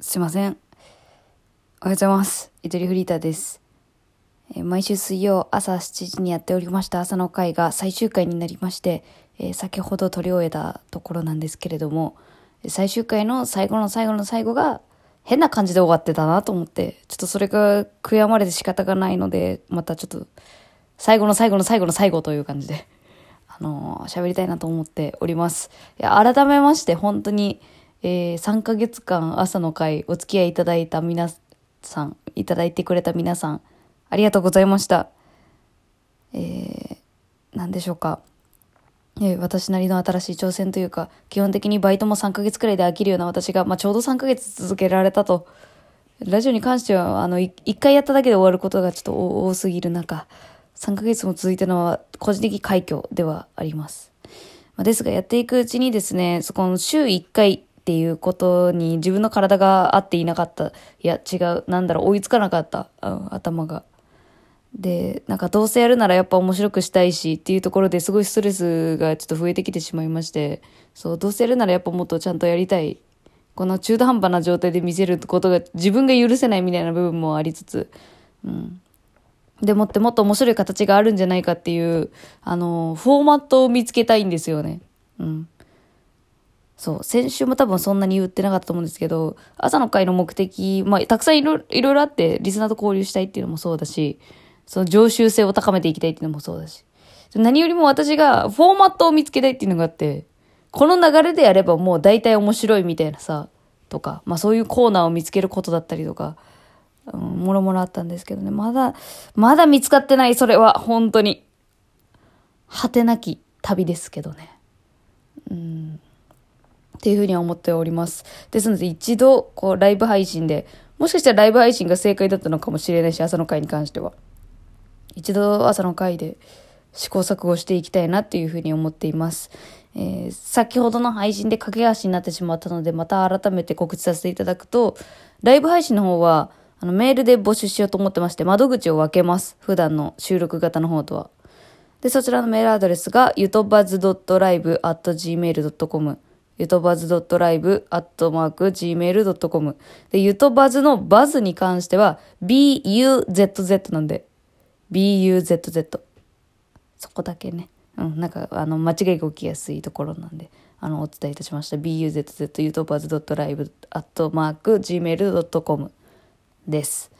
すいません。おはようございます。ゆとりフリーターです。えー毎週水曜朝7時にやっておりました朝の会が最終回になりまして、えー先ほど撮り終えたところなんですけれども、最終回の最後の最後の最後が変な感じで終わってたなと思って、ちょっとそれが悔やまれて仕方がないので、またちょっと最後の最後の最後の最後という感じで、あのー喋りたいなと思っております。いや、改めまして本当に、えー3ヶ月間朝の会お付き合いいただいた皆さん、いただいてくれた皆さん、ありがとうございました。えー、なんでしょうか。えー私なりの新しい挑戦というか、基本的にバイトも3ヶ月くらいで飽きるような私が、まあ、ちょうど3ヶ月続けられたと。ラジオに関しては、あの、一回やっただけで終わることがちょっと多多すぎる中、3ヶ月も続いたのは個人的快挙ではあります。まあですが、やっていくうちにですね、そこの週1回っていうことに自分の体が合っていなかった。いや、違う。なんだろう、追いつかなかった。うん頭が。で、なんかどうせやるならやっぱ面白くしたいしっていうところですごいストレスがちょっと増えてきてしまいまして、そう、どうせやるならやっぱもっとちゃんとやりたい。この中途半端な状態で見せることが自分が許せないみたいな部分もありつつ、うん。でもってもっと面白い形があるんじゃないかっていう、あの、フォーマットを見つけたいんですよね。うん。そう、先週も多分そんなに言ってなかったと思うんですけど、朝の会の目的、まあ、たくさんいろいろあって、リスナーと交流したいっていうのもそうだし、その常習性を高めていきたいっていうのもそうだし、何よりも私がフォーマットを見つけたいっていうのがあって、この流れでやればもう大体面白いみたいなさ、とか、まあそういうコーナーを見つけることだったりとか、うん、もろもろあったんですけどね、まだ、まだ見つかってない、それは、本当に。果てなき旅ですけどね。うん。っていうふうには思っております。ですので、一度、こう、ライブ配信で、もしかしたらライブ配信が正解だったのかもしれないし、朝の会に関しては。一度、朝の会で試行錯誤していきたいなっていうふうに思っています。えー先ほどの配信で駆け足になってしまったので、また改めて告知させていただくと、ライブ配信の方は、あの、メールで募集しようと思ってまして、窓口を分けます。普段の収録型の方とは。で、そちらのメールアドレスが、ゆとばず .live.gmail.com。ゆとばず .live.gmail.com。で、ゆとばずのバズに関しては、buzz なんで、buzz。そこだけね。うん、なんか、あの、間違いが起きやすいところなんで、あの、お伝えいたしました。buzz、ゆとばず .live.gmail.com です。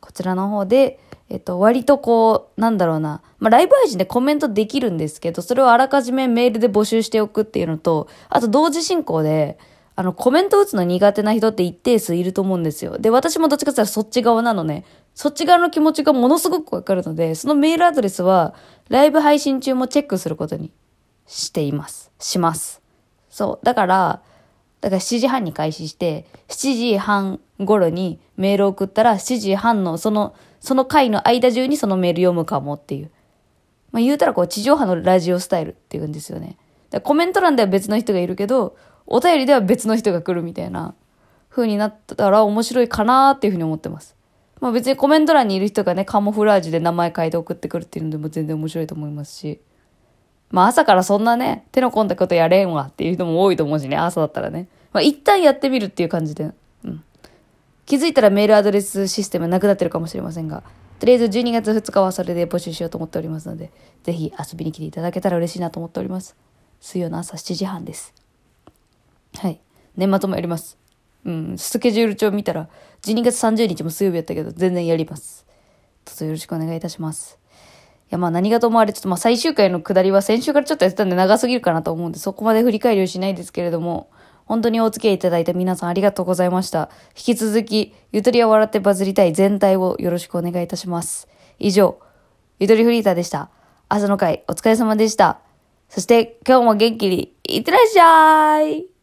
こちらの方で、えっと、割とこう、なんだろうな、まあ、ライブ配信でコメントできるんですけど、それをあらかじめメールで募集しておくっていうのと、あと同時進行で、あの、コメント打つの苦手な人って一定数いると思うんですよ。で、私もどっちかって言ったらそっち側なのね。そっち側の気持ちがものすごくわかるので、そのメールアドレスは、ライブ配信中もチェックすることにしています。します。そう。だから、だから7時半に開始して、7時半頃にメール送ったら、7時半のその、その回の間中にそのメール読むかもっていう。まあ言うたらこう地上波のラジオスタイルっていうんですよね。だコメント欄では別の人がいるけど、お便りでは別の人が来るみたいな風になったら面白いかなっていうふうに思ってます。まあ別にコメント欄にいる人がね、カモフラージュで名前書いて送ってくるっていうのでも全然面白いと思いますし。まあ朝からそんなね、手の込んだことやれんわっていう人も多いと思うしね、朝だったらね。まあ一旦やってみるっていう感じで。うん。気づいたらメールアドレスシステムなくなってるかもしれませんが、とりあえず12月2日はそれで募集しようと思っておりますので、ぜひ遊びに来ていただけたら嬉しいなと思っております。水曜の朝7時半です。はい。年末もやります。うん、スケジュール帳見たら、12月30日も水曜日やったけど、全然やります。どうぞよろしくお願いいたします。や、まあ何がともあれ、ちょっとまあ最終回の下りは先週からちょっとやってたんで長すぎるかなと思うんで、そこまで振り返りをしないですけれども、本当にお付き合いいただいた皆さんありがとうございました。引き続き、ゆとりは笑ってバズりたい全体をよろしくお願いいたします。以上、ゆとりフリーターでした。朝の会、お疲れ様でした。そして、今日も元気に、いってらっしゃい